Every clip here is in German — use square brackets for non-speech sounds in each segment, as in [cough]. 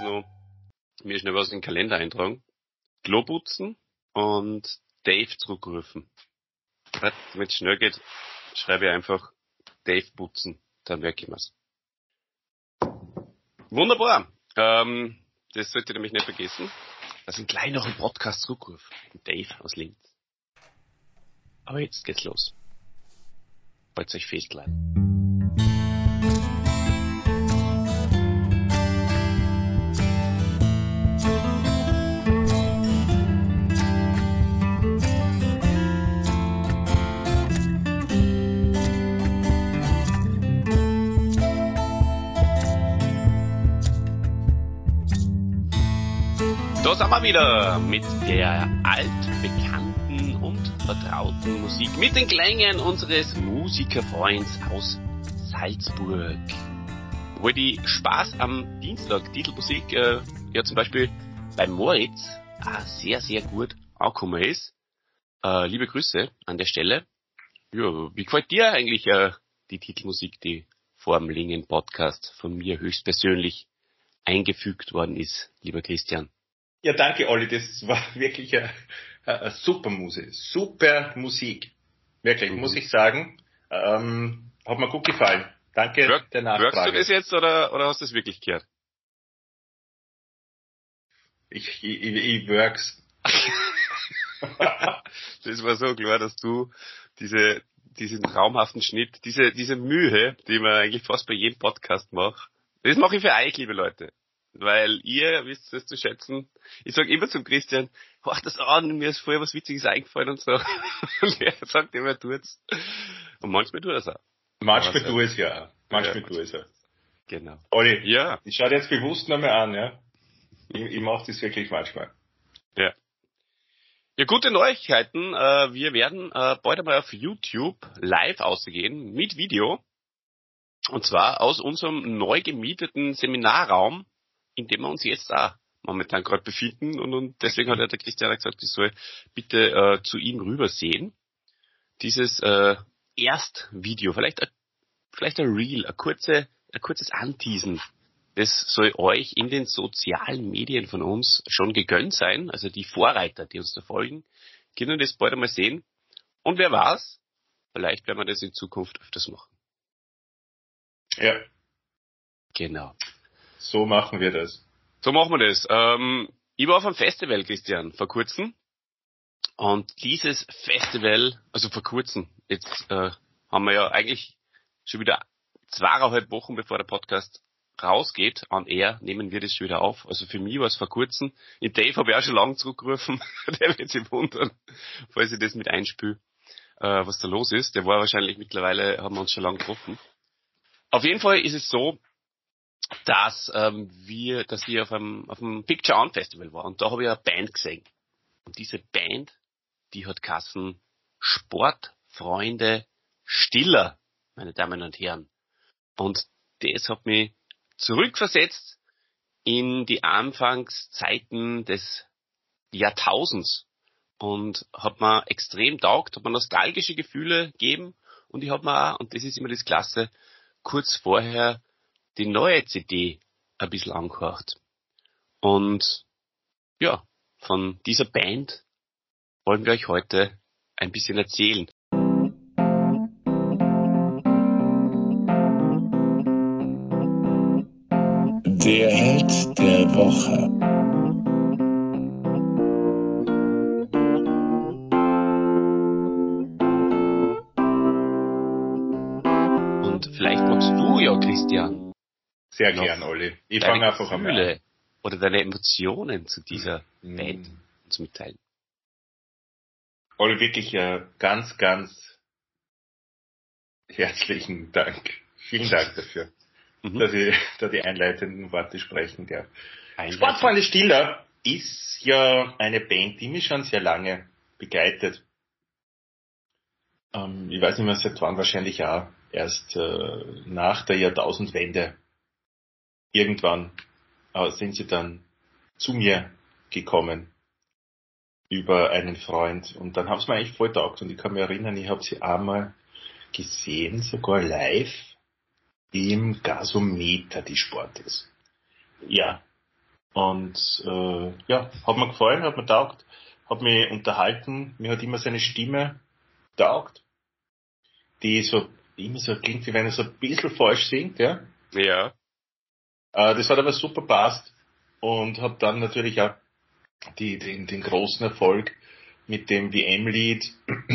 noch mir schnell was in den Kalender eintragen. Globutzen und Dave zurückrufen. Wenn es schnell geht, schreibe ich einfach Dave putzen. Dann merke ich mir's. Wunderbar. Ähm, das sollte ich nämlich nicht vergessen. Dass ich gleich noch einen Podcast zurückrufe. Dave aus Linz. Aber jetzt geht's los. Wollt euch festladen. Da wieder mit der altbekannten und vertrauten Musik, mit den Klängen unseres Musikerfreunds aus Salzburg. Wo die Spaß am Dienstag Titelmusik äh, ja zum Beispiel bei Moritz auch sehr, sehr gut angekommen ist. Äh, liebe Grüße an der Stelle. Ja, wie gefällt dir eigentlich äh, die Titelmusik, die vor dem Lingen Podcast von mir höchstpersönlich eingefügt worden ist, lieber Christian? Ja, danke Olli, das war [laughs] wirklich eine, eine super Musik. Super Musik. Wirklich, mhm. muss ich sagen. Ähm, hat mir gut gefallen. Danke Work, der Nachfrage. Hörst du das jetzt oder, oder hast du es wirklich gehört? Ich, ich, ich, ich works. [laughs] das war so klar, dass du diese, diesen traumhaften Schnitt, diese, diese Mühe, die man eigentlich fast bei jedem Podcast macht, das mache ich für euch, liebe Leute weil ihr wisst es zu schätzen. Ich sage immer zum Christian, mach das an, mir ist vorher was Witziges eingefallen und so. [laughs] und er sagt immer, tut's. Und manchmal tut er es auch. Manchmal tut es ja. Manchmal ja, tut es ja. Genau. Olli, ja. ich schaue dir jetzt bewusst nochmal an, ja. Ich, ich mache das wirklich manchmal. Ja. Ja, gute Neuigkeiten. Äh, wir werden äh, bald einmal auf YouTube live ausgehen mit Video. Und zwar aus unserem neu gemieteten Seminarraum in dem wir uns jetzt auch momentan gerade befinden und, und deswegen hat ja der Christian gesagt, ich soll bitte äh, zu ihm rübersehen. Dieses äh, Erstvideo, vielleicht, vielleicht ein Reel, ein, kurze, ein kurzes Anteasen. Das soll euch in den sozialen Medien von uns schon gegönnt sein. Also die Vorreiter, die uns da folgen, können das bald einmal sehen. Und wer weiß, vielleicht werden wir das in Zukunft öfters machen. Ja. Genau. So machen wir das. So machen wir das. Ähm, ich war auf einem Festival, Christian, vor kurzem. Und dieses Festival, also vor kurzem, jetzt äh, haben wir ja eigentlich schon wieder zweieinhalb Wochen, bevor der Podcast rausgeht, an er nehmen wir das schon wieder auf. Also für mich war es vor kurzem. In Dave habe ich auch schon lange zurückgerufen. [laughs] der wird sich wundern, falls ich das mit einspüle, äh, was da los ist. Der war wahrscheinlich mittlerweile, haben wir uns schon lange getroffen. Auf jeden Fall ist es so, dass ähm, wir, dass wir auf einem, auf einem Picture On Festival waren und da habe ich eine Band gesehen. Und diese Band, die hat Kassen Sportfreunde Stiller, meine Damen und Herren. Und das hat mich zurückversetzt in die Anfangszeiten des Jahrtausends und hat mir extrem taugt, hat mir nostalgische Gefühle gegeben und ich habe mir auch, und das ist immer das Klasse, kurz vorher die neue CD ein bisschen angehört. Und ja, von dieser Band wollen wir euch heute ein bisschen erzählen. Der Held der Woche. Sehr gern, Olli. Ich fange einfach Gefühle an. Oder deine Emotionen zu dieser mhm. Band zu mitteilen. Olli, wirklich äh, ganz, ganz herzlichen Dank. Vielen Dank dafür, [laughs] mhm. dass, ich, da die einleitenden Worte sprechen darf. Sportfreunde Stiller ist ja eine Band, die mich schon sehr lange begleitet. Ähm, ich weiß nicht mehr seit wann, wahrscheinlich auch erst äh, nach der Jahrtausendwende irgendwann sind sie dann zu mir gekommen über einen Freund und dann haben sie mir eigentlich voll taugt und ich kann mich erinnern, ich habe sie einmal gesehen, sogar live im Gasometer, die Sport ist. Ja, Und äh, ja, hat mir gefallen, hat mir taugt, hat mich unterhalten, mir hat immer seine Stimme taugt, die so immer so klingt, wie wenn er so ein bisschen falsch singt, ja. Ja. Äh, das hat aber super passt und habe dann natürlich auch die, den, den großen Erfolg mit dem WM-Lied [clears throat]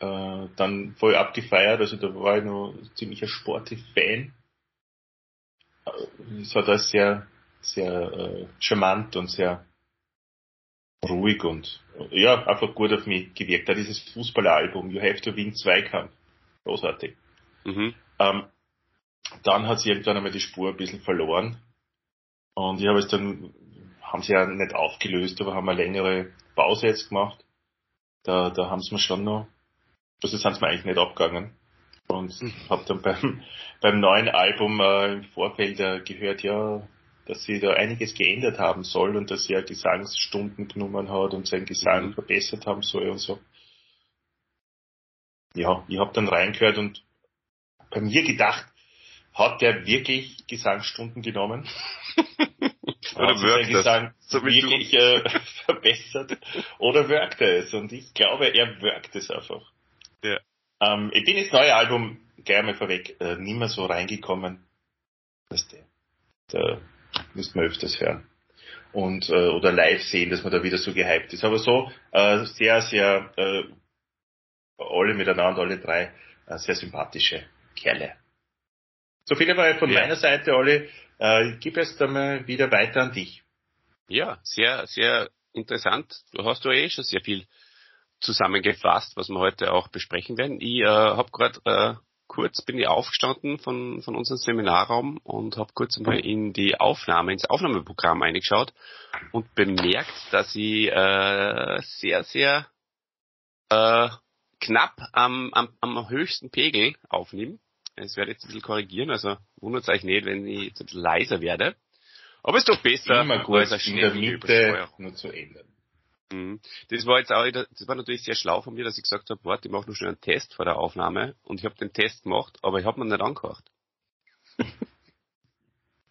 äh, dann voll abgefeiert. Also da war ich noch ziemlich ein Sporty-Fan. Äh, es hat alles sehr, sehr äh, charmant und sehr ruhig und ja, einfach gut auf mich gewirkt. Da dieses Fußballalbum, You Have to Win Zweikampf. Großartig. Mhm. Ähm, dann hat sie irgendwann einmal die Spur ein bisschen verloren. Und ich habe es dann, haben sie ja nicht aufgelöst, aber haben eine längere Pause jetzt gemacht. Da, da haben sie mir schon noch, also sind sie mir eigentlich nicht abgegangen. Und mhm. habe dann beim, beim neuen Album äh, im Vorfeld äh, gehört, ja, dass sie da einiges geändert haben soll und dass sie ja Gesangsstunden genommen hat und seinen Gesang mhm. verbessert haben soll und so. Ja, ich habe dann reingehört und bei mir gedacht, hat der wirklich Gesangsstunden genommen? [laughs] Oder wirkt Gesang so wirklich äh, [laughs] verbessert? Oder wirkt er es? Und ich glaube, er wirkt es einfach. Ja. Ähm, ich bin ins neue Album, gleich mal vorweg, äh, nicht mehr so reingekommen. Dass der, da müsste man öfters hören. Und, äh, oder live sehen, dass man da wieder so gehypt ist. Aber so, äh, sehr, sehr, äh, alle miteinander, alle drei, äh, sehr sympathische Kerle. So viel aber von ja. meiner Seite, Olli. Äh, ich gebe jetzt einmal wieder weiter an dich. Ja, sehr, sehr interessant. Du hast ja eh schon sehr viel zusammengefasst, was wir heute auch besprechen werden. Ich äh, habe gerade äh, kurz bin ich aufgestanden von, von unserem Seminarraum und habe kurz mal in die Aufnahme, ins Aufnahmeprogramm eingeschaut und bemerkt, dass ich äh, sehr, sehr äh, knapp am, am, am höchsten Pegel aufnehme. Es werde jetzt ein bisschen korrigieren, also wundert euch nicht, wenn ich jetzt ein bisschen leiser werde. Aber es ist doch besser, Immer gut, als in der Mitte nur zu ändern. Mhm. Das war jetzt auch, das war natürlich sehr schlau von mir, dass ich gesagt habe, warte, ich mache nur schnell einen Test vor der Aufnahme und ich habe den Test gemacht, aber ich habe mir nicht angehört. [laughs]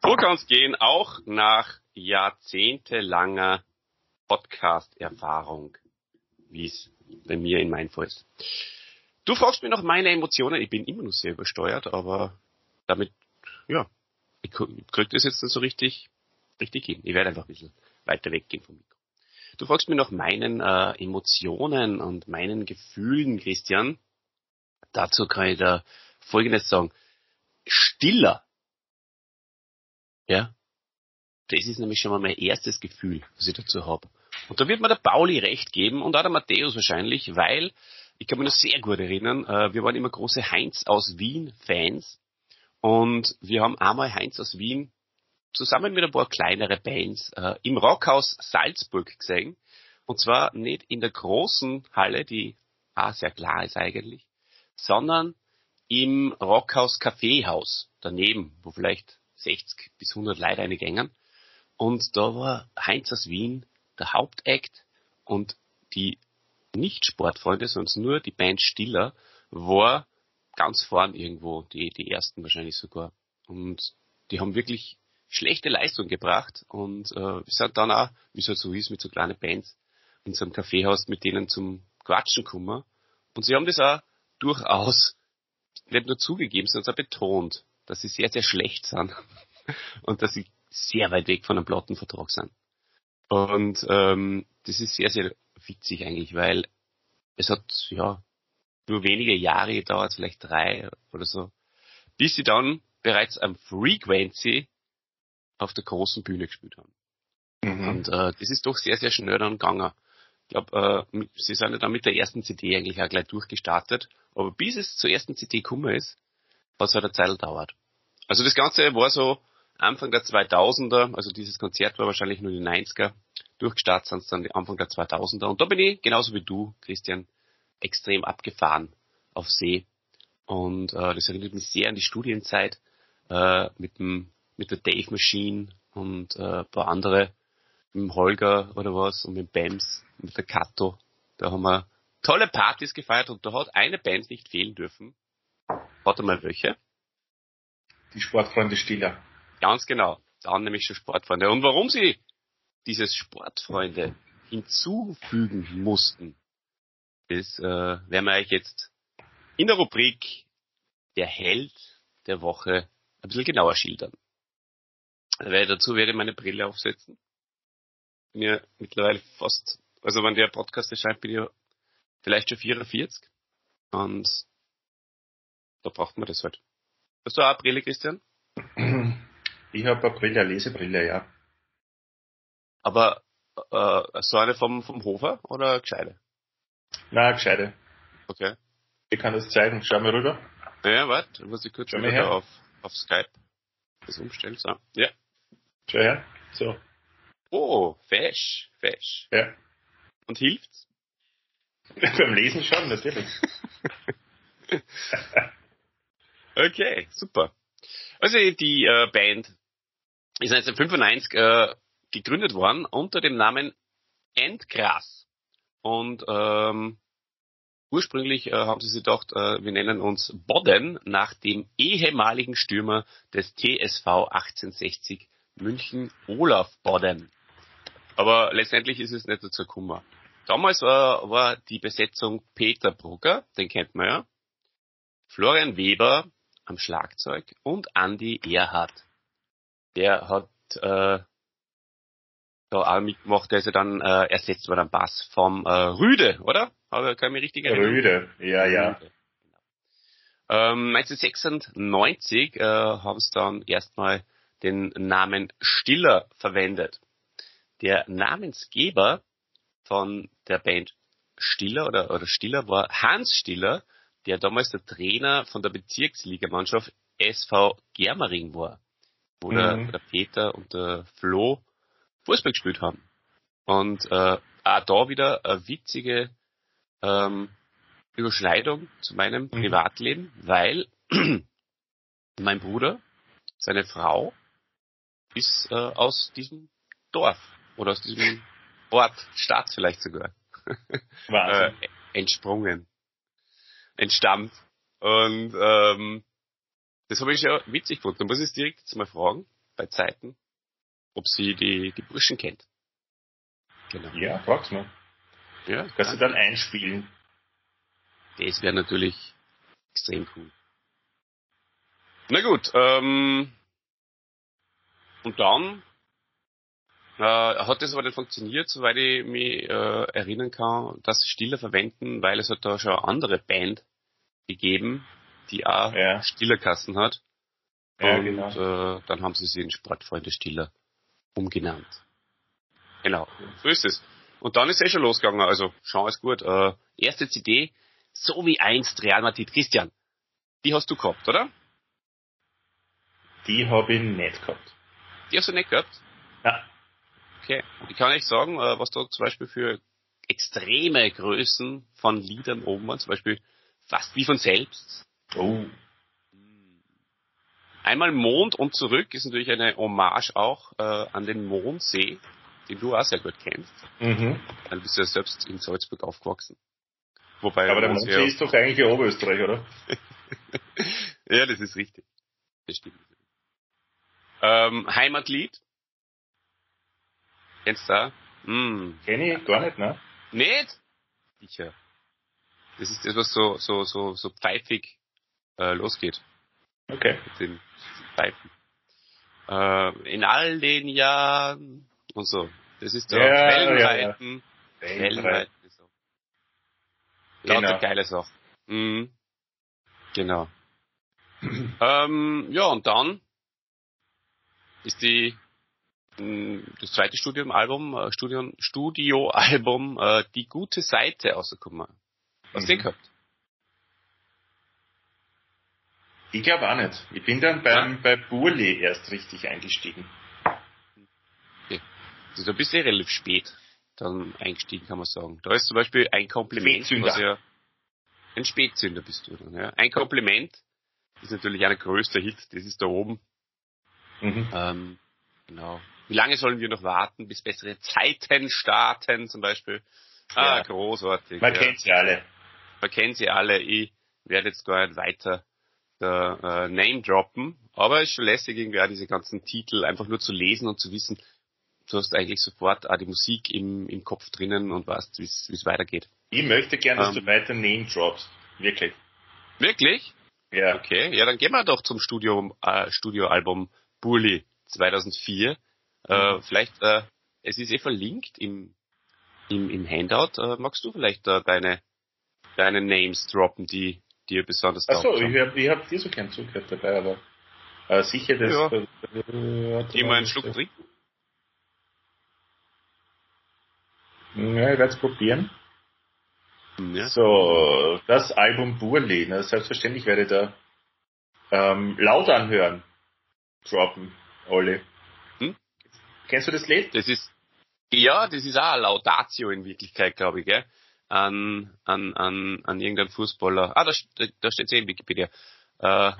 so kann es gehen, auch nach jahrzehntelanger Podcast-Erfahrung, wie es bei mir in meinem Fall ist. Du fragst mir nach meine Emotionen. Ich bin immer noch sehr übersteuert, aber damit, ja, ich krieg das jetzt nicht so richtig, richtig hin. Ich werde einfach ein bisschen weiter weggehen vom Mikro. Du fragst mir nach meinen äh, Emotionen und meinen Gefühlen, Christian. Dazu kann ich da Folgendes sagen. Stiller. Ja. Das ist nämlich schon mal mein erstes Gefühl, was ich dazu habe. Und da wird mir der Pauli recht geben und auch der Matthäus wahrscheinlich, weil ich kann mich noch sehr gut erinnern, äh, wir waren immer große Heinz aus Wien Fans und wir haben einmal Heinz aus Wien zusammen mit ein paar kleinere Bands äh, im Rockhaus Salzburg gesehen. Und zwar nicht in der großen Halle, die auch sehr klar ist eigentlich, sondern im Rockhaus Kaffeehaus daneben, wo vielleicht 60 bis 100 Leute reingängen. Und da war Heinz aus Wien der Hauptakt und die nicht Sportfreunde, sondern nur die Band Stiller, war ganz vorn irgendwo, die, die ersten wahrscheinlich sogar. Und die haben wirklich schlechte Leistung gebracht und äh, wir sind dann auch, wie es halt so ist, mit so kleinen Bands in so einem Kaffeehaus mit denen zum Quatschen gekommen. Und sie haben das auch durchaus nicht nur zugegeben, sondern auch betont, dass sie sehr, sehr schlecht sind [laughs] und dass sie sehr weit weg von einem Plattenvertrag sind. Und ähm, das ist sehr, sehr witzig eigentlich, weil es hat ja nur wenige Jahre gedauert, vielleicht drei oder so, bis sie dann bereits am Frequency auf der großen Bühne gespielt haben. Mhm. Und äh, das ist doch sehr, sehr schnell dann gegangen. Ich glaube, äh, sie sind ja dann mit der ersten CD eigentlich auch gleich durchgestartet, aber bis es zur ersten CD gekommen ist, hat es halt eine Zeit gedauert. Also das Ganze war so Anfang der 2000er, also dieses Konzert war wahrscheinlich nur die 90er, durchgestartet sind es dann Anfang der 2000er. Und da bin ich, genauso wie du, Christian, extrem abgefahren auf See. Und äh, das erinnert mich sehr an die Studienzeit äh, mit, dem, mit der Dave Machine und äh, ein paar andere, mit dem Holger oder was und mit dem Bams, mit der Kato. Da haben wir tolle Partys gefeiert und da hat eine Band nicht fehlen dürfen. Warte mal welche? Die Sportfreunde Stiller. Ganz genau. dann nämlich schon Sportfreunde. Und warum sie dieses Sportfreunde hinzufügen mussten, das äh, werden wir euch jetzt in der Rubrik der Held der Woche ein bisschen genauer schildern. Weil dazu werde ich meine Brille aufsetzen. Bin ja mittlerweile fast, also wenn der Podcast erscheint, bin ich ja vielleicht schon 44. Und da braucht man das halt. Hast du auch eine Brille, Christian? [clears throat] Ich habe eine Brille, eine Lesebrille, ja. Aber äh, so eine vom, vom Hofer oder gescheite? Na, gescheite. Okay. Ich kann das zeigen. Schau mal rüber. Ja, warte, muss ich kurz Schau mal her. auf, auf Skype das umstellen. So. Ja. Schau her. So. Oh, fesch, fesch. Ja. Und hilft's? [laughs] Beim Lesen schon, natürlich. [laughs] Okay, super. Also die äh, Band ist 1995 äh, gegründet worden unter dem Namen Endgras. Und ähm, ursprünglich äh, haben sie sich gedacht, äh, wir nennen uns Bodden nach dem ehemaligen Stürmer des TSV 1860 München, Olaf Bodden. Aber letztendlich ist es nicht dazu gekommen. Damals war, war die Besetzung Peter Brugger, den kennt man ja, Florian Weber am Schlagzeug und Andy Erhardt. Der hat äh, da auch mitgemacht, der ist ja dann äh, ersetzt worden am Bass vom äh, Rüde, oder? Aber kann ich mich richtig erinnern? Rüde. Ja, ja. Rüde, genau. Ähm, 1996 äh, haben sie dann erstmal den Namen Stiller verwendet. Der Namensgeber von der Band Stiller oder, oder Stiller war Hans Stiller, der damals der Trainer von der Bezirksligamannschaft SV Germering war, wo, der, Mhm. wo der Peter und der Flo Fußball gespielt haben. Und äh, auch da wieder eine witzige ähm, Überschneidung zu meinem Mhm. Privatleben, weil [clears throat] mein Bruder, seine Frau, ist äh, aus diesem Dorf oder aus diesem Ort, Stadt vielleicht sogar, [laughs] äh, entsprungen, entstammt. Und ähm, das habe ich ja witzig gefunden. Da muss ich es direkt jetzt mal fragen, bei Zeiten, ob sie die, die Burschen kennt. Genau. ja, frag's mal. Ja, Kannst du dann einspielen? Das wäre natürlich extrem cool. Na gut, ähm, und dann äh, hat das aber nicht funktioniert, soweit ich mich äh, erinnern kann, dass sie Stiller verwenden, weil es hat da schon eine andere Band gegeben, die auch Ja. Stillerkassen hat. Ja, und genau. äh, dann haben sie sie in Sportfreunde Stiller umgenannt. Genau, so ist es. Und dann ist es eh schon losgegangen, also schau ist gut. Äh, erste CD, so wie einst Real Madrid. Christian, die hast du gehabt, oder? Die habe ich nicht gehabt. Die hast du nicht gehabt? Ja. Okay. Ich kann nicht sagen, äh, was da zum Beispiel für extreme Größen von Liedern oben waren, zum Beispiel fast wie von selbst. Oh. Einmal Mond und zurück ist natürlich eine Hommage auch äh, an den Mondsee, den du auch sehr gut kennst. Mhm. Du bist ja selbst in Salzburg aufgewachsen. Wobei Aber der Mondsee Mondsee ist doch eigentlich in Oberösterreich, oder? [laughs] Ja, das ist richtig. Das stimmt. Ähm, Heimatlied. Kennst du da? Hm. Kenn ich gar nicht, ne? Nicht? Sicher. Das ist das, was so, so, so, so pfeifig äh, losgeht Okay. mit den Pfeifen. Äh, in all den Jahren und so. Das ist der Ja, Wellenreiten. Weltweit. Wellenreiten. ist so. Lauter Genau. geile Sachen. Mhm. Genau. [clears throat] ähm, ja, und dann ist die das zweite Studioalbum, äh, Studium, Studioalbum, äh, die gute Seite rausgekommen. Hast du Mhm. den gehabt? Ich glaube auch nicht. Ich bin dann beim, bei Burli erst richtig eingestiegen. Also da bist du eh relativ spät dann eingestiegen, kann man sagen. Da ist zum Beispiel ein Kompliment, Spätzünder. was ja ein Spätzünder bist du dann, ja. Ein Kompliment ist natürlich ein größter Hit, das ist da oben. Mhm. Ähm, genau. Wie lange sollen wir noch warten, bis bessere Zeiten starten, zum Beispiel? Ah, Ja. großartig. Man ja. kennt sie alle. Man kennt sie alle. Ich werde jetzt gar nicht weiter der äh, Name droppen, aber es ist schon lässig irgendwie auch diese ganzen Titel einfach nur zu lesen und zu wissen, du hast eigentlich sofort auch die Musik im, im Kopf drinnen und weißt, wie es weitergeht. Ich möchte gerne, dass Ähm. du weiter Name droppst. Wirklich. Wirklich? Ja. Okay, ja, dann gehen wir doch zum Studio, äh, Studioalbum Bully 2004. Äh, Mhm. vielleicht, äh, es ist eh verlinkt im, im, im Handout. Äh, magst du vielleicht äh, deine, deine Names droppen, die dir besonders Achso, ich habe ich hab dir so keinen Zugriff dabei, aber äh, sicher, das. Ja. Äh, mal einen Schluck trinken. Ja, ich werde es probieren. Ja. So, das Album Burli, na, selbstverständlich werde ich da ähm, laut anhören. Droppen, Olli. Hm? Kennst du das Lied? Das ist, ja, das ist auch eine Laudatio in Wirklichkeit, glaube ich, gell? An, an, an, an irgendeinen Fußballer. Ah, da, da steht es eh in Wikipedia. Äh,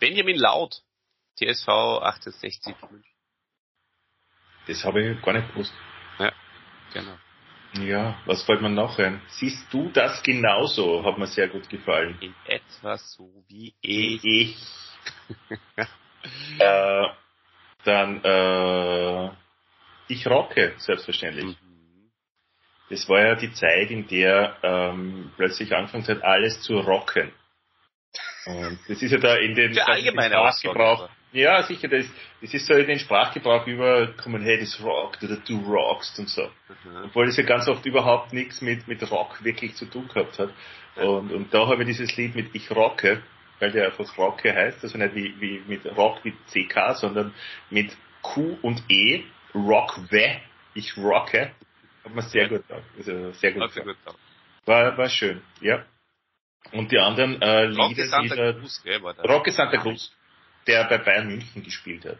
Benjamin Laut, TSV 1860. Das habe ich gar nicht gewusst. Genau. Ja, was fällt mir noch ein? Siehst du das genauso? Hat mir sehr gut gefallen. In etwa so wie ich. Ich. [laughs] äh, dann, äh, ich rocke, selbstverständlich. Mhm. Das war ja die Zeit, in der ähm, plötzlich angefangen hat, alles zu rocken. Und das ist ja da in den, Sprachgebrauch. Ja, sicher, das, das ist so in den Sprachgebrauch übergekommen, hey, das rockt oder du rockst und so. Mhm. Obwohl das ja ganz oft überhaupt nichts mit, mit Rock wirklich zu tun gehabt hat. Und, und da habe ich dieses Lied mit Ich rocke, weil der einfach Rocke heißt, also nicht wie, wie mit Rock mit CK, sondern mit Q und E, Rockwe, ich rocke, hat mir sehr gut gedacht. Also sehr gut, gefallen. gut. War, war schön, ja. Und die anderen äh, Rocky Lieder, Santa dieser Cruz, gell, war der. Rocky Santa Cruz, der bei Bayern München gespielt hat.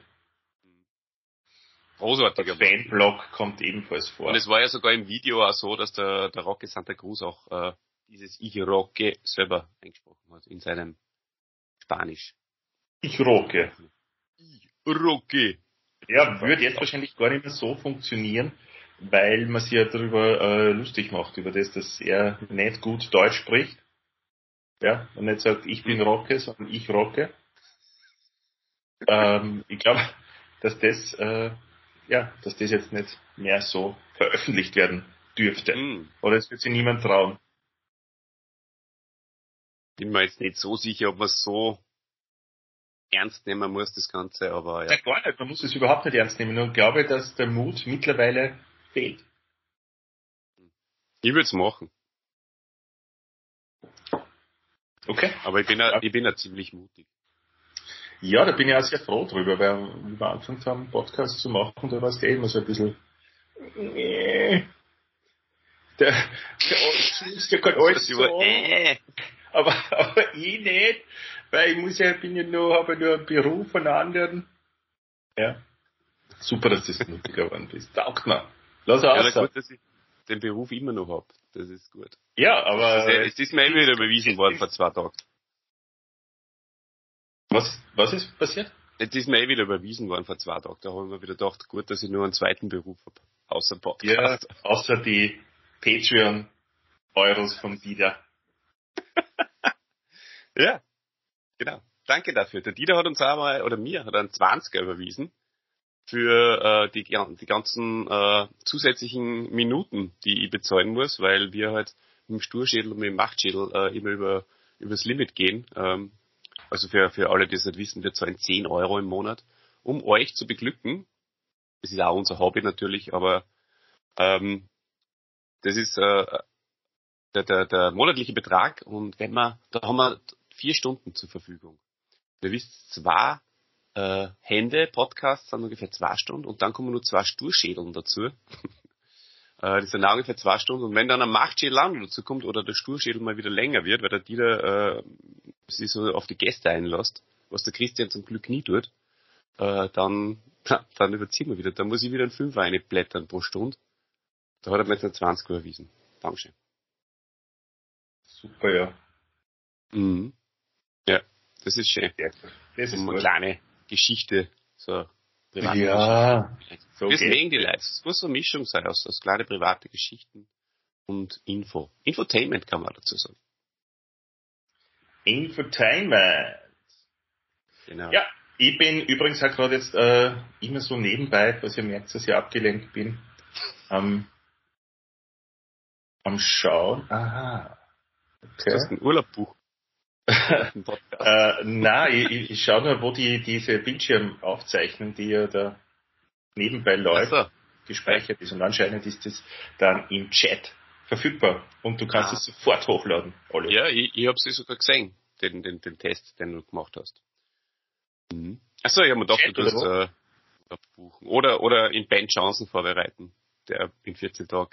Großartiger Der. Fanblock kommt ebenfalls vor. Und es war ja sogar im Video auch so, dass der, der Rocky Santa Cruz auch äh, dieses Ich rocke selber eingesprochen hat in seinem Spanisch. Ich rocke. Ich rocke. Ja, würde jetzt wahrscheinlich gar nicht mehr so funktionieren, weil man sich ja darüber äh, lustig macht, über das, dass er nicht gut Deutsch spricht. Ja, und nicht sagt, ich bin Rocke, sondern ich rocke. Ähm, ich glaube, dass das, äh, ja, dass das jetzt nicht mehr so veröffentlicht werden dürfte. Hm. Oder es wird sich niemand trauen. Bin mir jetzt nicht so sicher, ob man es so ernst nehmen muss, das Ganze, aber Ja, ja. gar nicht, man muss es überhaupt nicht ernst nehmen. Nur glaube, dass der Mut mittlerweile fehlt. Ich würde es machen. Okay? Aber ich bin ja, Ja. ich bin ja ziemlich mutig. Ja, da bin ich auch sehr froh drüber, weil wie wir angefangen haben, Podcast zu machen, da war es eh immer so ein bisschen, nee. Der, der Oldschuss, der kann alles sagen, äh, aber, aber ich nicht, weil ich muss ja, bin ja nur, habe ja nur einen Beruf von anderen. Ja. Super, dass du das mutiger geworden bist. Taugt mir. Lass ja, aus. na gut, dass ich den Beruf immer noch hab. Das ist gut. Ja, aber Das ist, es ist mir eh wieder überwiesen worden vor zwei Tagen. was, was ist passiert? Jetzt ist mir eh wieder überwiesen worden vor zwei Tagen. Da habe ich mir wieder gedacht, gut, dass ich nur einen zweiten Beruf hab. Außer Ja, Podcast. außer die Patreon-Euros von Dieter. [laughs] Ja. Genau. Danke dafür. Der Dieter hat uns auch mal, oder mir, hat einen 20er überwiesen für äh, die, die ganzen äh, zusätzlichen Minuten, die ich bezahlen muss, weil wir halt mit dem Sturschädel und mit dem Machtschädel äh, immer über übers Limit gehen. Ähm, also für, für alle, die es nicht wissen, wir zahlen 10 Euro im Monat, um euch zu beglücken. Das ist auch unser Hobby natürlich, aber ähm, das ist äh, der, der, der monatliche Betrag und wenn man, da haben wir vier Stunden zur Verfügung. Wir wissen zwei äh, Hände, Podcasts sind ungefähr zwei Stunden und dann kommen nur zwei Sturschädeln dazu. [laughs] äh, das sind auch ungefähr zwei Stunden und wenn dann ein Machtschädel auch dazu kommt oder der Sturschädel mal wieder länger wird, weil der Dieter äh, sich so auf die Gäste einlässt, was der Christian zum Glück nie tut, äh, dann, [laughs] dann überziehen wir wieder. Dann muss ich wieder ein Fünfer einblättern pro Stunde. Da hat er mir jetzt ein 20 überwiesen. Dankeschön. Super, ja. Mhm. Ja, das ist schön. Ja, Das ist Um eine kleine Geschichte, so private Ja, Geschichte. so Das geht's. mögen die Leute. Es muss so eine Mischung sein aus, aus kleine private Geschichten und Info. Infotainment kann man dazu sagen. Infotainment. Genau. Ja, ich bin übrigens auch gerade jetzt äh, immer so nebenbei, was ihr merkt, dass ich abgelenkt bin, am, am Schauen. Aha. Du hast einen Urlaub buchen. Äh, nein, ich, ich, ich schaue nur, wo die diese Bildschirmaufzeichnung, die ja da nebenbei läuft, so. gespeichert ist. Und anscheinend ist das dann im Chat verfügbar und du kannst Ah. es sofort hochladen, Olli. Ja, ich, ich habe sie sogar gesehen, den, den, den Test, den du gemacht hast. Mhm. Achso, ich habe mir gedacht, Chat du oder wo? äh, buchen. Oder, oder in Ben Johnson vorbereiten, der in 14 Tagen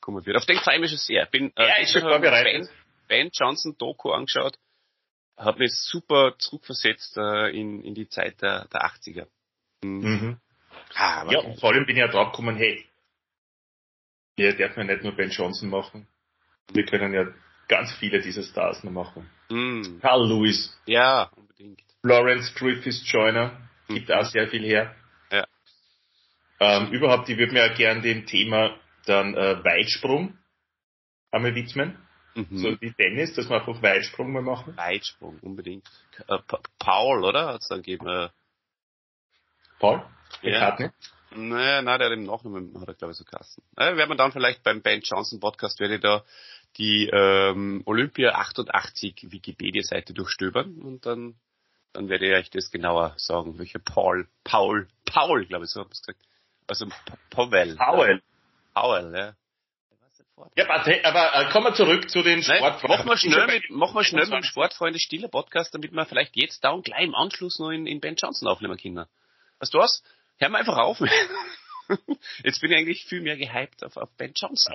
kommen wird. Auf den freue ich mich schon sehr. Bin, äh, schon habe ich mir vorbereitet. Ben, ben Johnson Doku angeschaut, hat mich super zurückversetzt äh, in, in die Zeit der, der 80er. Mhm. Mhm. Ah, Ja, und vor allem bin ich ja drauf gekommen, hey, wir dürfen ja nicht nur Ben Johnson machen, wir können ja ganz viele dieser Stars noch machen. Mhm. Carl Lewis, Ja, unbedingt. Lawrence Griffiths Joyner, gibt Mhm. auch sehr viel her. Ja. Ähm, überhaupt, ich würde mir ja gern dem Thema dann äh, Weitsprung einmal widmen. Mhm. So wie Tennis, dass wir einfach Weitsprung mal machen. Weitsprung, unbedingt. Äh, Pa- Paul, oder? Hat's dann gegeben. Äh, Paul? Ja. McCartney? Naja, nein, der hat im Nachnamen, hat er glaube ich so Kassen. Äh, werden wir dann vielleicht beim Ben Johnson Podcast, werde ich da die ähm, Olympia 88 Wikipedia-Seite durchstöbern und dann, dann werde ich euch das genauer sagen, welcher Paul, Paul, Paul, glaube ich, so habe ich gesagt. Also Powell. Powell. Powell, ja. Ja. Hey, aber äh, kommen wir zurück zu den Sportfragen. machen wir schnell mit, machen wir schnell mit dem 25. Sportfreunde Stiller Podcast, damit wir vielleicht jetzt da und gleich im Anschluss noch in, in Ben Johnson aufnehmen können. Weißt du was? Hör mal einfach auf. [laughs] Jetzt bin ich eigentlich viel mehr gehypt auf, auf Ben Johnson.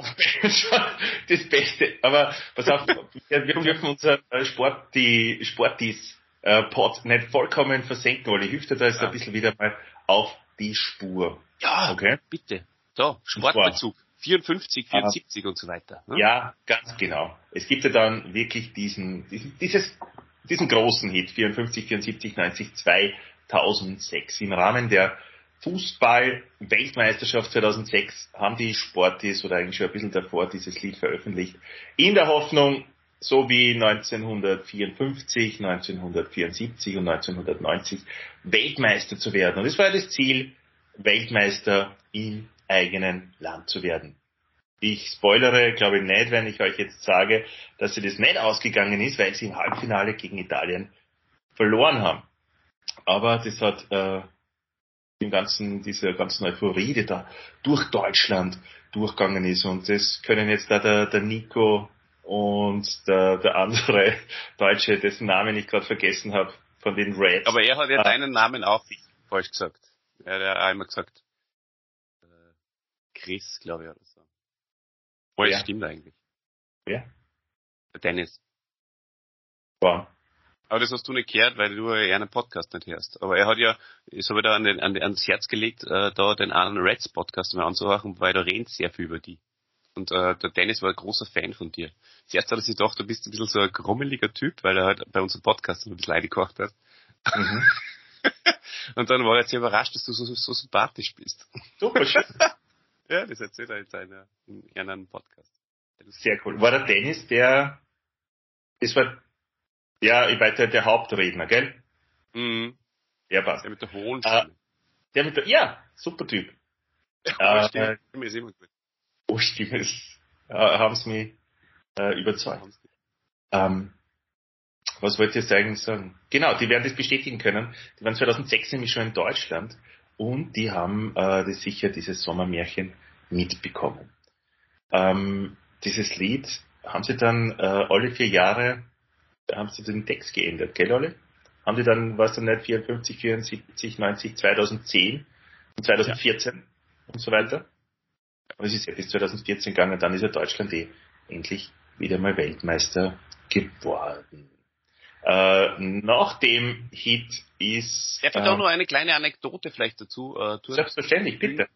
das Beste. Aber pass auf, wir, wir dürfen unser äh, Sport, die Sportis äh, Pod nicht vollkommen versenken, weil ich dir da jetzt Ja. ein bisschen wieder mal auf die Spur. Ja, Okay? bitte. Da, Sportbezug. 54, 74 und so weiter. ne? Ja, ganz genau. Es gibt ja dann wirklich diesen, dieses, diesen großen Hit, 54, 74, 90, 2006. Im Rahmen der Fußball-Weltmeisterschaft 2006 haben die Sportis oder eigentlich schon ein bisschen davor dieses Lied veröffentlicht. In der Hoffnung, so wie 1954, 1974 und 1990 Weltmeister zu werden. Und das war ja das Ziel, Weltmeister im eigenen Land zu werden. Ich spoilere, glaube ich nicht, wenn ich euch jetzt sage, dass sie das nicht ausgegangen ist, weil sie im Halbfinale gegen Italien verloren haben. Aber das hat äh, den ganzen, diese ganzen Euphorie, die da durch Deutschland durchgegangen ist. Und das können jetzt da der, der Nico und der, der andere [laughs] Deutsche, dessen Namen ich gerade vergessen habe, von den Reds. Aber er hat ja Ah. deinen Namen auch falsch gesagt. Er hat ja einmal gesagt, äh, Chris, glaube ich, oder so. Oh, das Ja. stimmt eigentlich. Ja. Der Dennis. war. Aber das hast du nicht gehört, weil du ja einen Podcast nicht hörst. Aber er hat ja, das habe ich da an den, an, ans Herz gelegt, äh, da den anderen Reds Podcast mal anzuhören, weil da reden sehr viel über die. Und äh, der Dennis war ein großer Fan von dir. Zuerst hat er sich gedacht, du bist ein bisschen so ein grummeliger Typ, weil er halt bei unserem Podcast ein bisschen eingekocht hat. Mhm. [laughs] Und dann war er sehr überrascht, dass du so, so sympathisch bist. Super schön. [laughs] [laughs] Ja, das erzählt er in, seiner, in einem Podcast. Sehr cool. War der Dennis der, das war, ja, ich weiß, der, der Hauptredner, gell? Mhm. Ja, passt. Der mit der hohen Ah, Stimme. Der mit der, ja, super Typ. Ja, äh, Stimme, Stimme ist immer gut. Oh, Stimme ist, äh, haben sie mich äh, überzeugt. Ähm, was wollte ich jetzt eigentlich sagen? Genau, die werden das bestätigen können. Die waren 2006 nämlich schon in Deutschland und die haben äh, das sicher dieses Sommermärchen mitbekommen. Ähm, dieses Lied haben sie dann äh, alle vier Jahre, da haben sie den Text geändert, gell, Olli? Haben die dann, was dann nicht, 54, 74, 90, 2010 und 2014 und so weiter. Und es ist ja bis 2014 gegangen, dann ist ja Deutschland eh endlich wieder mal Weltmeister geworden. Äh, nach dem Hit ist Darf ich da noch eine kleine Anekdote vielleicht dazu äh, tun? selbstverständlich, bitte.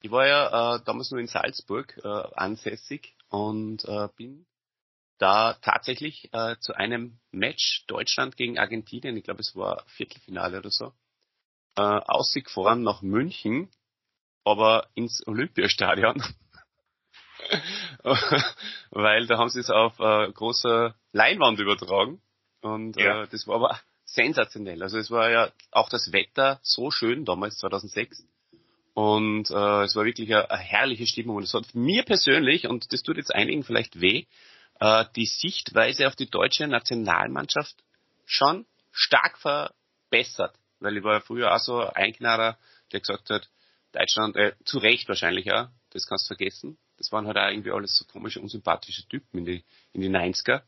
Ich war ja äh, damals nur in Salzburg äh, ansässig und äh, bin da tatsächlich äh, zu einem Match Deutschland gegen Argentinien, ich glaube es war Viertelfinale oder so, äh, ausgefahren nach München, aber ins Olympiastadion. [laughs] Weil da haben sie es auf äh, großer Leinwand übertragen. Und Ja. äh, das war aber [laughs] sensationell. Also es war ja auch das Wetter so schön damals, 2006. Und äh, es war wirklich eine, eine herrliche Stimmung. Und es hat mir persönlich, und das tut jetzt einigen vielleicht weh, äh, die Sichtweise auf die deutsche Nationalmannschaft schon stark verbessert. Weil ich war ja früher auch so ein Knader, der gesagt hat, Deutschland, äh, zu Recht wahrscheinlich, ja, das kannst du vergessen. Das waren halt auch irgendwie alles so komische, unsympathische Typen in die, in die 90er.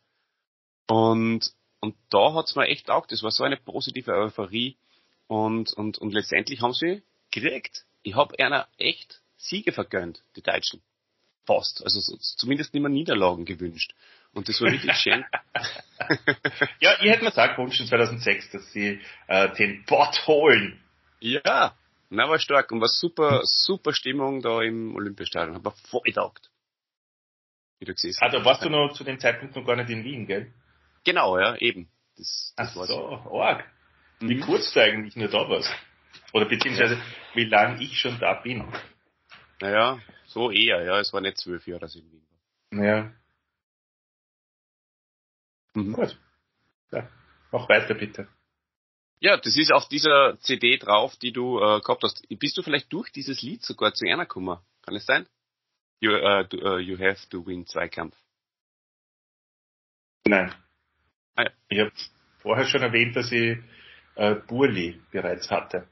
Und, und da hat's mir echt taugt. Das war so eine positive Euphorie. Und, und, und letztendlich haben sie gekriegt. Ich habe einer echt Siege vergönnt, die Deutschen. Fast. Also so, zumindest nicht mehr Niederlagen gewünscht. Und das war wirklich schön. [laughs] ja, ich hätte mir gesagt, gewünscht 2006, dass sie äh, den Bot holen. Ja, na, war stark und war super, super Stimmung da im Olympiastadion. Hab mir voll getaugt. Wie du gesehen hast. Also warst du noch zu dem Zeitpunkt noch gar nicht in Wien, gell? Genau, ja, eben. Das, das Ach so, arg. Wie mhm. kurz du eigentlich nur da warst. Oder beziehungsweise, ja. wie lange ich schon da bin. Naja, so eher, ja. Es war nicht zwölf Jahre, dass ich in Wien war. Ja. Mhm. Gut. Ja. Mach weiter, bitte. Ja, das ist auf dieser CD drauf, die du äh, gehabt hast. Bist du vielleicht durch dieses Lied sogar zu einer gekommen? Kann es sein? You, uh, do, uh, you have to win Zweikampf. Nein. Ich habe vorher schon erwähnt, dass ich äh, Burli bereits hatte.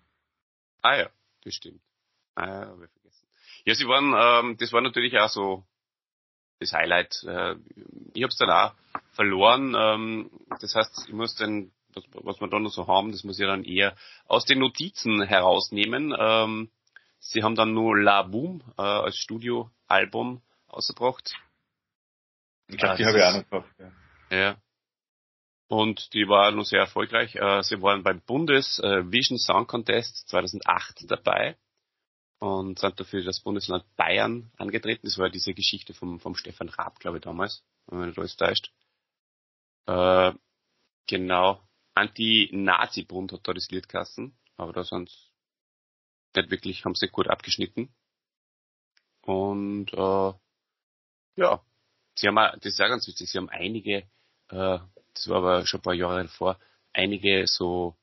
Ah ja, das stimmt. Ah ja, habe ich vergessen. Ja, sie waren, ähm, das war natürlich auch so das Highlight. Äh, ich habe es dann auch verloren. Ähm, das heißt, ich muss den was, was wir da noch so haben, das muss ich dann eher aus den Notizen herausnehmen. Ähm, sie haben dann nur La Boom äh, als Studioalbum ausgebracht. Ich glaube, die habe ich auch noch gehabt. Ja. ja. Und die war nur sehr erfolgreich. Äh, sie waren beim Bundes äh, Vision Song Contest 2008 dabei und sind dafür das Bundesland Bayern angetreten. Das war diese Geschichte vom, vom Stefan Raab, glaube ich, damals, wenn man alles täuscht. Äh, genau. Anti-Nazi-Bund hat da das Lied geheißen, aber da sind nicht wirklich, haben sie gut abgeschnitten. Und äh, ja, sie haben auch, das ist auch ganz wichtig, sie haben einige, äh, das war aber schon ein paar Jahre davor, einige so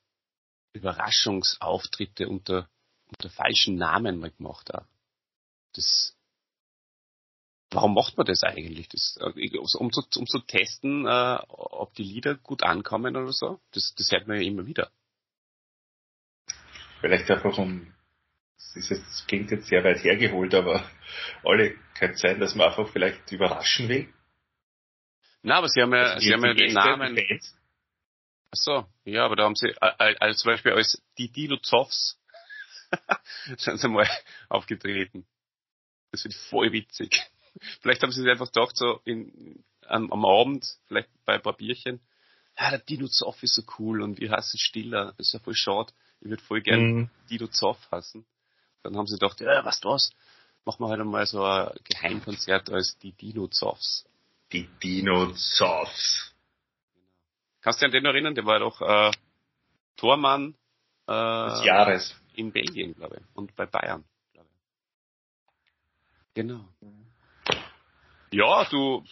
Überraschungsauftritte unter, unter falschen Namen mal gemacht auch. Das warum macht man das eigentlich? Das, äh, um, zu, um zu testen, äh, ob die Lieder gut ankommen oder so? Das, das hört man ja immer wieder. Vielleicht einfach um, das, jetzt, das klingt jetzt sehr weit hergeholt, aber alle kann sein, dass man einfach vielleicht überraschen will. Na, aber sie haben ja, sie haben ja den Namen. Ach so, ja, aber da haben sie, als zum Beispiel als die Dilo Zoffs [laughs] sind sie mal aufgetreten. Das wird voll witzig. Vielleicht haben sie sich einfach gedacht, so in, am, am Abend, vielleicht bei ein paar Bierchen, ja, der Dino Zoff ist so cool und wir hassen Stiller, das ist ja voll schade. Ich würde voll gern mhm. Dino Zoff hassen. Dann haben sie gedacht, ja, was du was, machen wir halt einmal so ein Geheimkonzert als die Dino Zoffs. Die Dino Zoffs. Kannst du dich an den erinnern? Der war doch äh, Tormann äh, des Jahres. In Belgien, glaube ich. Und bei Bayern, glaube ich. Genau. Ja, du,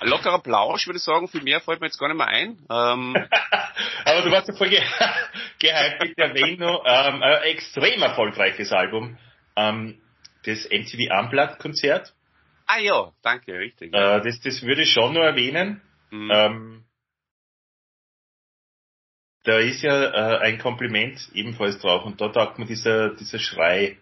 lockerer Plausch, würde ich sagen. Viel mehr fällt mir jetzt gar nicht mehr ein. Ähm, [laughs] Aber du warst ja voll [laughs] ge gehypt mit der Veno. Ähm, ein extrem erfolgreiches Album. Ähm, das MTV Unplugged Konzert. Ah ja, danke, richtig. Äh, das, das würde ich schon nur erwähnen. Mhm. Ähm, da ist ja äh, ein Kompliment ebenfalls drauf und da taugt mir dieser, dieser Schrei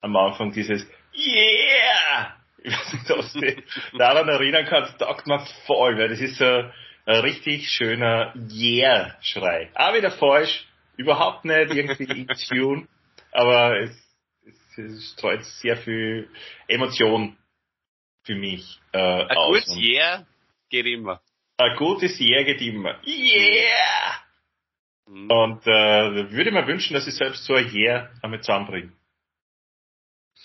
am Anfang, dieses Yeah! ich weiß nicht, ob du dich [laughs] daran erinnern kannst, taugt mir voll, weil das ist so ein richtig schöner Yeah-Schrei. Auch wieder falsch, überhaupt nicht irgendwie in [laughs] Tune, aber es, es, es streut sehr viel Emotion für mich äh, ein aus. Gutes Yeah geht immer. Ein gutes Yeah geht immer. Yeah! Mhm. Und äh, würde mir wünschen, dass ich selbst so ein Yeah damit zusammenbringe.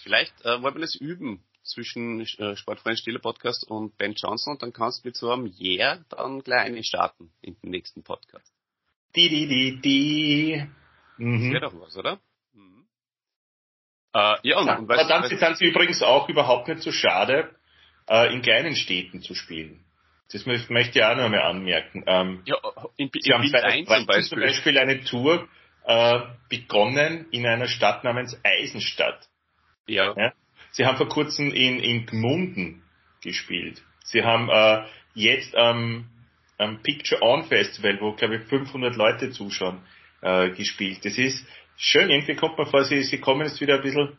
Vielleicht äh, wollen wir das üben zwischen äh, Sportfreund Stille Podcast und Ben Johnson und dann kannst du mit so einem Yeah dann gleich einen starten in den nächsten Podcast. Die, die, die, die. Mhm. Das wäre doch was, oder? Mhm. Äh, ja, und, ja, und weißt, verdammt, weißt, sind sie übrigens auch überhaupt nicht so schade, äh, in kleinen Städten zu spielen. Das möchte ich auch noch einmal anmerken. Ähm, Ja, in, Sie haben in Bild 1 2013 zum Beispiel. zum Beispiel eine Tour äh, begonnen in einer Stadt namens Eisenstadt. Ja. Ja? Sie haben vor kurzem in, in Gmunden gespielt. Sie haben äh, jetzt ähm, am Picture On Festival, wo glaube ich 500 Leute zuschauen, äh, gespielt. Das ist schön. Irgendwie kommt man vor, sie, sie kommen jetzt wieder ein bisschen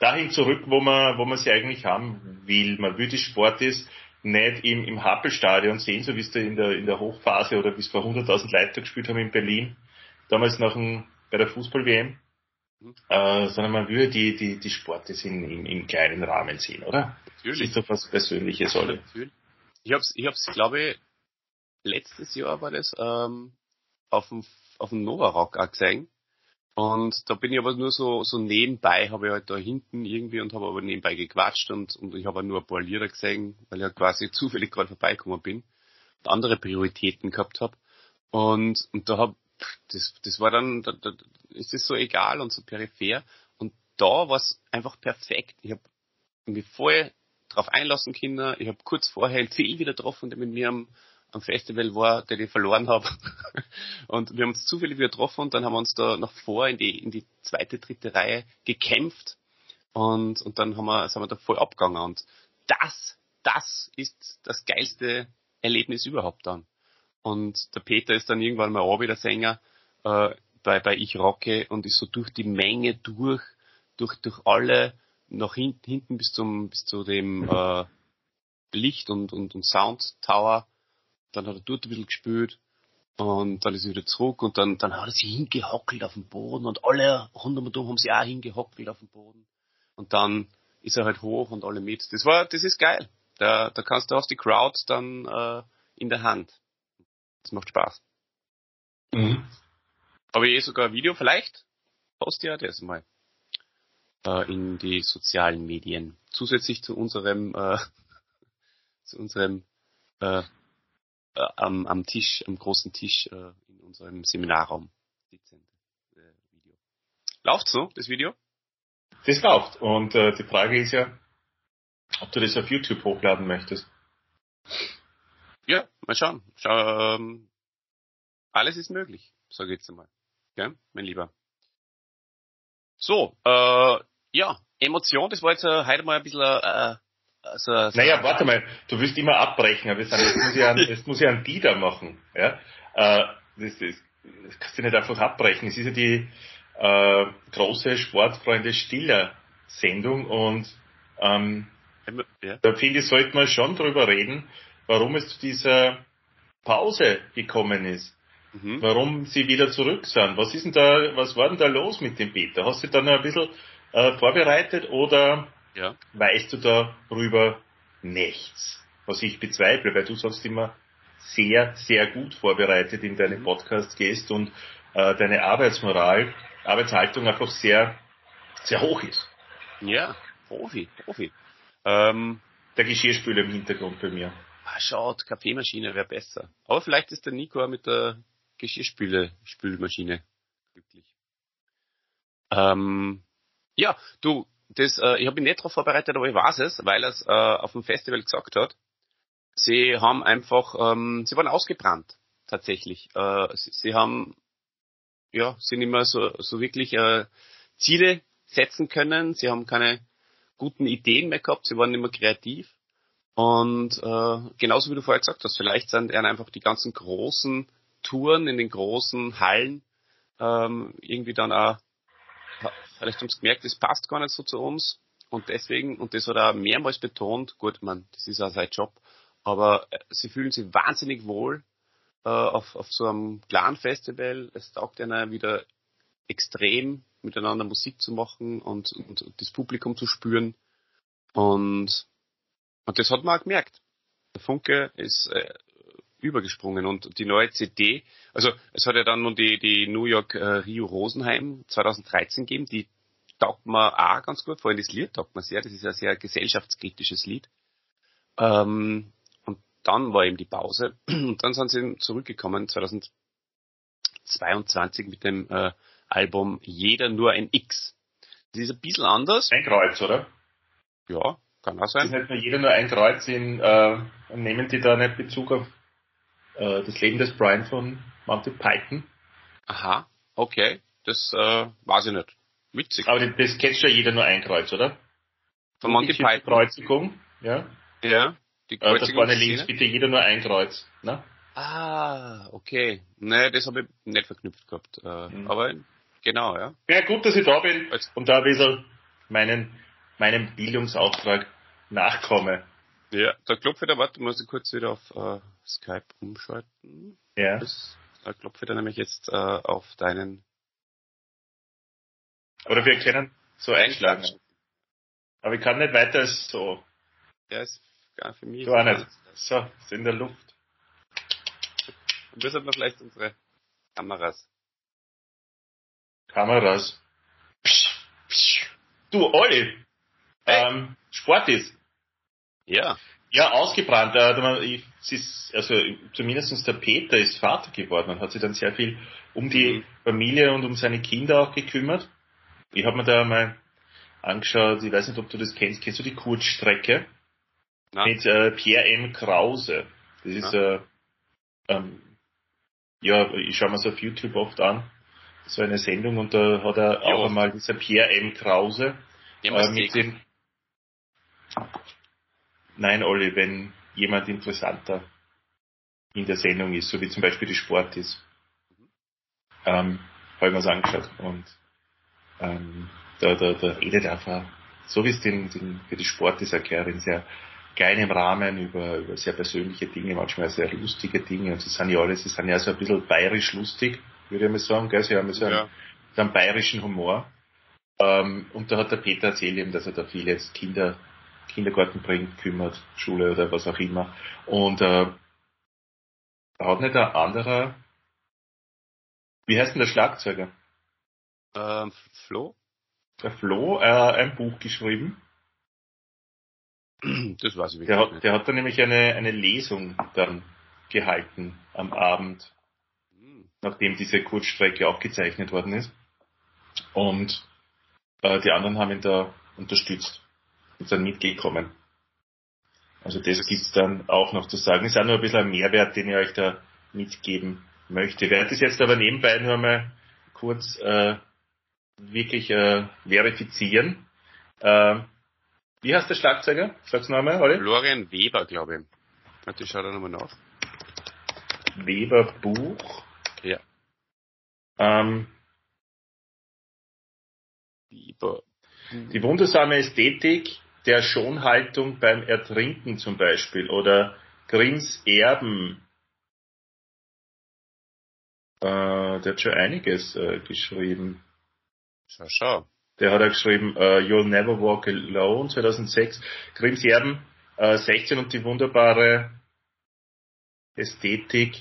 dahin zurück, wo man, wo man sie eigentlich haben will. Man will die Sport ist nicht im, im Happelstadion sehen, so wie es da in der, in der Hochphase oder wie es vor 100.000 Leute gespielt haben in Berlin, damals nach dem, bei der Fußball-WM, Mhm. äh, sondern man würde die, die, die Sportes in, im, im kleinen Rahmen sehen, oder? Das Natürlich. ist doch was Persönliches, oder? Natürlich. Ich hab's, ich hab's, glaube ich, letztes Jahr war das, ähm, auf dem, auf dem Nova Rock auch gesehen. Und da bin ich aber nur so, so nebenbei, habe ich halt da hinten irgendwie und habe aber nebenbei gequatscht und, und ich habe nur ein paar Lieder gesehen, weil ich ja quasi [laughs] zufällig gerade vorbeigekommen bin und andere Prioritäten gehabt habe. Und, und da hab, das, das war dann, da, da ist es so egal und so peripher. Und da war es einfach perfekt. Ich habe mich voll drauf einlassen können. Ich habe kurz vorher einen Phil wieder getroffen, der mit mir am, am Festival war, der ich verloren habe. [laughs] und wir haben uns zufällig wieder getroffen und dann haben wir uns da nach vor in die, in die zweite, dritte Reihe gekämpft. Und, und dann haben wir, sind wir da voll abgegangen. Und das, das ist das geilste Erlebnis überhaupt dann. Und der Peter ist dann irgendwann mal auch wieder Sänger äh, bei, bei Ich Rocke und ist so durch die Menge durch, durch, durch alle nach hinten, hinten bis zum bis zu dem äh, Licht und, und, und Sound Tower. Dann hat er dort ein bisschen gespielt und dann ist er wieder zurück und dann, dann hat er sich hingehockelt auf dem Boden und alle rund um und um haben sich auch hingehockelt auf dem Boden. Und dann ist er halt hoch und alle mit. Das war, das ist geil. Da, da kannst du aus die Crowd dann äh, in der Hand. Das macht Spaß. Mhm. Habe ich eh sogar ein Video, vielleicht poste ja das mal äh, in die sozialen Medien. Zusätzlich zu unserem äh, [laughs] zu unserem äh, äh, am, am Tisch, am großen Tisch äh, in unserem Seminarraum äh, Video. Läuft so, das Video? Das läuft. Und äh, die Frage ist ja, ob du das auf YouTube hochladen möchtest. Ja, mal schauen. Schau, ähm, alles ist möglich, sage ich jetzt einmal. Ja, mein Lieber. So, äh, ja, Emotion, das war jetzt äh, heute mal ein bisschen äh, also, so Naja, warte mal, du willst immer abbrechen, aber jetzt muss ich einen, jetzt [laughs] muss ich einen Dieter machen. Ja? Äh, das, das, das kannst du nicht einfach abbrechen. Es ist ja die äh, große Sportfreunde Stiller Sendung und ähm, ja. da finde ich, sollte man schon drüber reden, warum es zu dieser Pause gekommen ist. Mhm. Warum sie wieder zurück sind. Was ist denn da, was war denn da los mit dem Peter? Hast du da noch ein bisschen äh, vorbereitet oder ja. weißt du darüber nichts? Was ich bezweifle, weil du sonst immer sehr, sehr gut vorbereitet in deine Mhm. Podcasts gehst und äh, deine Arbeitsmoral, Arbeitshaltung einfach sehr, sehr hoch ist. Ja, Profi, Profi. Ähm, Der Geschirrspüler im Hintergrund bei mir. ah, schaut, Kaffeemaschine wäre besser. Aber vielleicht ist der Nico auch mit der Geschirrspüle, Spülmaschine glücklich. Ähm, ja, du, das, äh, ich habe mich nicht darauf vorbereitet, aber ich weiß es, weil er es äh, auf dem Festival gesagt hat. Sie haben einfach, ähm, sie waren ausgebrannt, tatsächlich. Äh, sie, sie haben, ja, sind immer so, so wirklich äh, Ziele setzen können. Sie haben keine guten Ideen mehr gehabt, sie waren immer kreativ. Und äh, genauso wie du vorher gesagt hast, vielleicht sind ihnen einfach die ganzen großen Touren in den großen Hallen ähm, irgendwie dann auch, vielleicht haben sie gemerkt, das passt gar nicht so zu uns. Und deswegen, und das hat er mehrmals betont, gut, man, das ist auch sein Job, aber äh, sie fühlen sich wahnsinnig wohl äh, auf, auf so einem kleinen Festival. Es taugt ihnen wieder extrem, miteinander Musik zu machen und, und, und das Publikum zu spüren. Und, und das hat man auch gemerkt. Der Funke ist äh, übergesprungen und die neue CD, also es hat ja dann noch die, die New York äh, Rio Rosenheim 2013 gegeben, die taugt mir auch ganz gut, vor allem das Lied taugt mir sehr, das ist ein sehr gesellschaftskritisches Lied. Ähm, und dann war eben die Pause [clears throat] und dann sind sie zurückgekommen 2022 mit dem äh, Album Jeder nur ein X. Das ist ein bisschen anders. Ein Kreuz, oder? Ja, Kann auch Ist sein. nicht nur jeder nur ein Kreuz in, äh, nehmen die da nicht Bezug auf äh, das Leben des Brian von Monty Python? Aha, okay. Das äh, weiß ich nicht. Witzig. Aber das, das kennt schon jeder nur ein Kreuz, oder? Von Monty Die Python. Kreuzigung, ja. Ja. Die Äh, da vorne Kreuzigungsszene. links bitte jeder nur ein Kreuz, ne? Ah, okay. Nee, das habe ich nicht verknüpft gehabt. Äh, Mhm. Aber genau, ja. Ja, gut, dass ich da bin und da ein bisschen meinen, meinem Bildungsauftrag nachkomme. Ja, da klopfe ich da, warte, muss ich kurz wieder auf äh, Skype umschalten. Ja. Das, da klopfe ich da nämlich jetzt äh, auf deinen Oder wir können so einschlagen. Aber ich kann nicht weiter als so. Ja, ist gar für mich. Du auch nicht. So, ist in der Luft. Und das hat man vielleicht unsere Kameras. Kameras. Psch, psch. Du, Olli. Hey. Ähm, Sport ist. Ja. Ja, ausgebrannt. Äh, es ist, also zumindest der Peter ist Vater geworden und hat sich dann sehr viel um die Mhm. Familie und um seine Kinder auch gekümmert. Ich habe mir da mal angeschaut, ich weiß nicht, ob du das kennst, kennst du die Kurzstrecke Na? mit äh, Pierre M. Krause? Das ist, äh, ähm, ja, ich schaue mir so auf YouTube oft an, so eine Sendung und da hat er Ja. auch einmal dieser Pierre M. Krause äh, mit dem Nein, Olli, wenn jemand interessanter in der Sendung ist, so wie zum Beispiel die Sport ist. Ähm, habe ich mir's angeschaut und ähm, da, da, da redet einfach, so wie es den, den, für die Sport ist erklärt, in sehr kleinem Rahmen über, über sehr persönliche Dinge, manchmal sehr lustige Dinge und sie sind ja alles, sie sind ja so ein bisschen bayerisch lustig, würde ich mal sagen, gell? sie haben so einen, Ja. so einen bayerischen Humor. Ähm, und da hat der Peter erzählt eben, dass er da viel jetzt Kinder, Kindergarten bringt, kümmert, Schule oder was auch immer. Und äh, hat nicht ein anderer, wie heißt denn der Schlagzeuger? Ähm, Flo? Der Flo, äh, ein Buch geschrieben. Das weiß ich wirklich Der hat, nicht. der hat da nämlich eine, eine Lesung dann gehalten am Abend, Hm. nachdem diese Kurzstrecke aufgezeichnet worden ist. Und äh, die anderen haben ihn da unterstützt sind mitgekommen. Also das gibt's dann auch noch zu sagen. Ist auch nur ein bisschen ein Mehrwert, den ich euch da mitgeben möchte. Ich werde das jetzt aber nebenbei nur mal kurz äh, wirklich äh, verifizieren. Äh, wie heißt der Schlagzeuger? Sag's noch einmal, Olli? Florian Weber, glaube ich. Warte, ich schau da nochmal nach. Weber Buch. Ja. Ähm, Weber. die wundersame Ästhetik der Schonhaltung beim Ertrinken zum Beispiel oder Grimms Erben. Äh, der hat schon einiges äh, geschrieben. Schau, schau. Der hat auch geschrieben äh, You'll Never Walk Alone 2006. Grimms Erben äh, 16 und die wunderbare Ästhetik,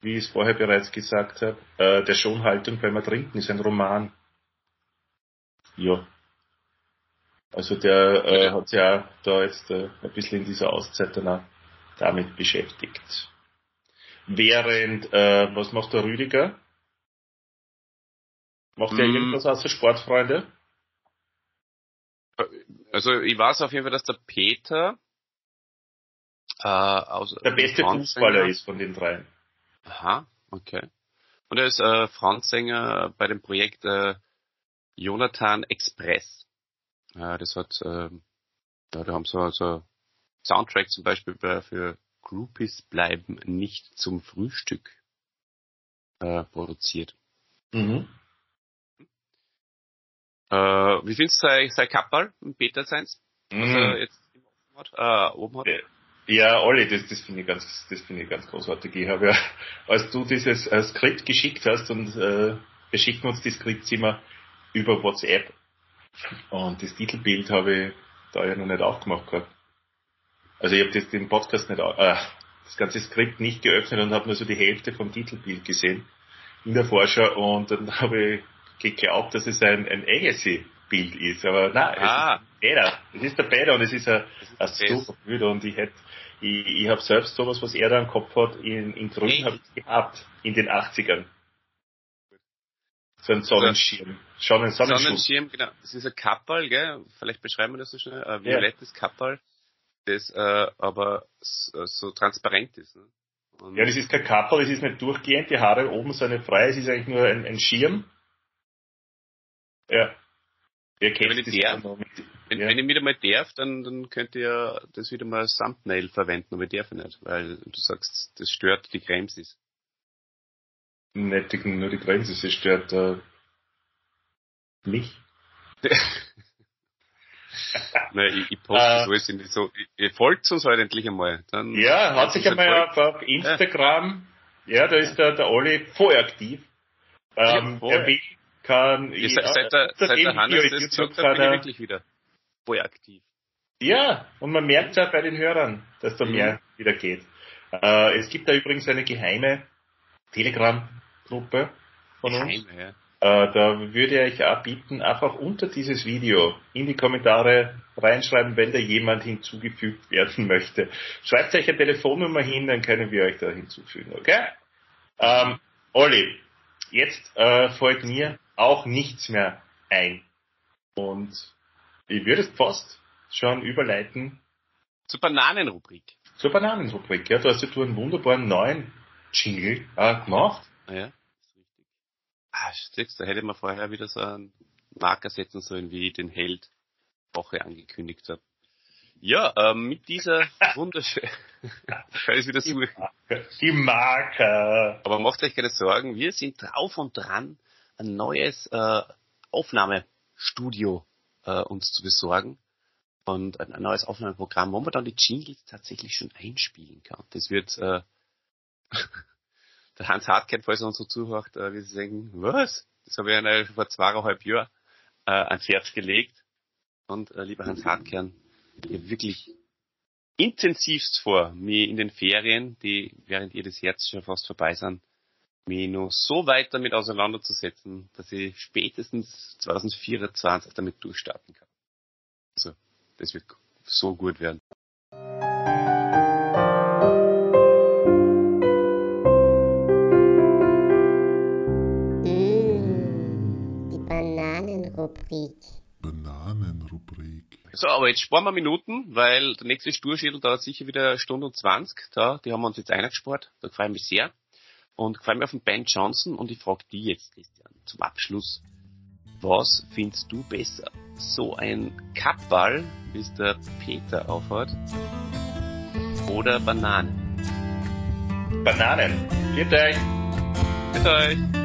wie ich es vorher bereits gesagt habe, äh, der Schonhaltung beim Ertrinken ist ein Roman. Ja. Also der äh, Ja. hat sich auch da jetzt äh, ein bisschen in dieser Auszeit dann auch damit beschäftigt. Während, äh, was macht der Rüdiger? Macht Mm. irgendwas außer Sportfreunde? Also ich weiß auf jeden Fall, dass der Peter äh, aus Der beste Fußballer ist von den dreien. Aha, okay. Und er ist äh, Frontsänger bei dem Projekt äh, Jonathan Express. Ja, das hat, äh, ja, da haben so also Soundtrack zum Beispiel bei, für Groupies bleiben nicht zum Frühstück äh, produziert. Mhm. Äh, wie findest du sein, sein Kapperl im Peter seins? Was er Mhm. jetzt hat? Äh, oben hat? Ja. Ja, Olli, das, das finde ich ganz, das finde ich ganz großartig. Ich habe ja, als du dieses äh, Skript geschickt hast und äh, wir schicken uns die Skripts immer über WhatsApp und das Titelbild habe ich da ja noch nicht aufgemacht gehabt. Also ich habe das den Podcast nicht, äh, das ganze Skript nicht geöffnet und habe nur so die Hälfte vom Titelbild gesehen in der Vorschau und dann [laughs] habe ich geglaubt, dass es ein, ein Agassi-Bild ist, aber nein, Ah. es ist Peter. Es ist der Peter und es ist ein, ein super Bild und ich hätte, ich, ich habe selbst sowas, was er da im Kopf hat, in, in Grün habe ich gehabt, in den 80ern. So ein Sonnenschirm. Schon ein Sonnenschirm. Sonnenschirm, genau. Das ist ein Kapperl, gell? Vielleicht beschreiben wir das so schnell. Ein violettes ja. Kapperl, das äh, aber so, so transparent ist. Ne? Und ja, das ist kein Kapperl, das ist nicht durchgehend, die Haare oben sind nicht frei, es ist eigentlich nur ein, ein Schirm. Ja. Wer kennt wenn, ich darf, wenn, ja. wenn ich wieder mal darf, dann, dann könnt ihr das wieder mal als Thumbnail verwenden, aber ich darf nicht, weil du sagst, das stört die. Nicht die, nur die Grenze, es stört äh, mich. [laughs] Nein, ich, ich poste äh, alles in die so, ihr folgt uns halt endlich einmal. Dann ja, hat sich einmal auf, auf Instagram, ja. ja, da ist der, der Olli voll aktiv. Ähm, ja, er will kann ich, seit, seit, der, seit der Hannes das gesagt hat, bin ich wirklich wieder voll aktiv. Ja, und man merkt ja bei den Hörern, dass da mhm. mehr wieder geht. Äh, es gibt da übrigens eine geheime Telegram-Gruppe von uns. Äh, da würde ich auch bitten, einfach unter dieses Video in die Kommentare reinschreiben, wenn da jemand hinzugefügt werden [laughs] möchte. Schreibt euch eine Telefonnummer hin, dann können wir euch da hinzufügen, okay? Ähm, Olli, jetzt äh, folgt mir auch nichts mehr ein. Und ich würde es fast schon überleiten. Zur Bananenrubrik. Zur Bananenrubrik, ja. Du hast ja du einen wunderbaren neuen Jingle äh, gemacht. Ja, ist richtig. Ah, siehst, da hätte man vorher wieder so einen Marker setzen sollen, wie ich den Held Woche angekündigt habe. Ja, ähm, mit dieser [laughs] wunderschönen, kann [laughs] ich wieder suchen. Die Marker. Aber macht euch keine Sorgen, wir sind drauf und dran, ein neues äh, Aufnahmestudio äh, uns zu besorgen und ein, ein, neues Aufnahmeprogramm, wo man dann die Jingles tatsächlich schon einspielen kann. Das wird äh, [laughs] der Hans Hartkeit, falls er uns so zuhört, äh, wie sie denken, was? Das habe ich eine, vor zweieinhalb Jahren äh, ans Herz gelegt. Und äh, lieber Hans Hartkern, habe wirklich intensivst vor, mir in den Ferien, die während ihr das Herz schon fast vorbei sind, mich noch so weit damit auseinanderzusetzen, dass ich spätestens 2024 damit durchstarten kann. Also, das wird so gut werden. Bananenrubrik. Bananenrubrik. So, aber jetzt sparen wir Minuten, weil der nächste Sturschädel dauert sicher wieder eine Stunde und 20. Da, die haben wir uns jetzt eingespart. Da freue ich mich sehr und freue mich auf den Ben Johnson und ich frage die jetzt, Christian, zum Abschluss. Was findest du besser? So ein Kappball, wie es der Peter aufhat, oder Bananen? Bananen. Bitte euch. Bitte euch.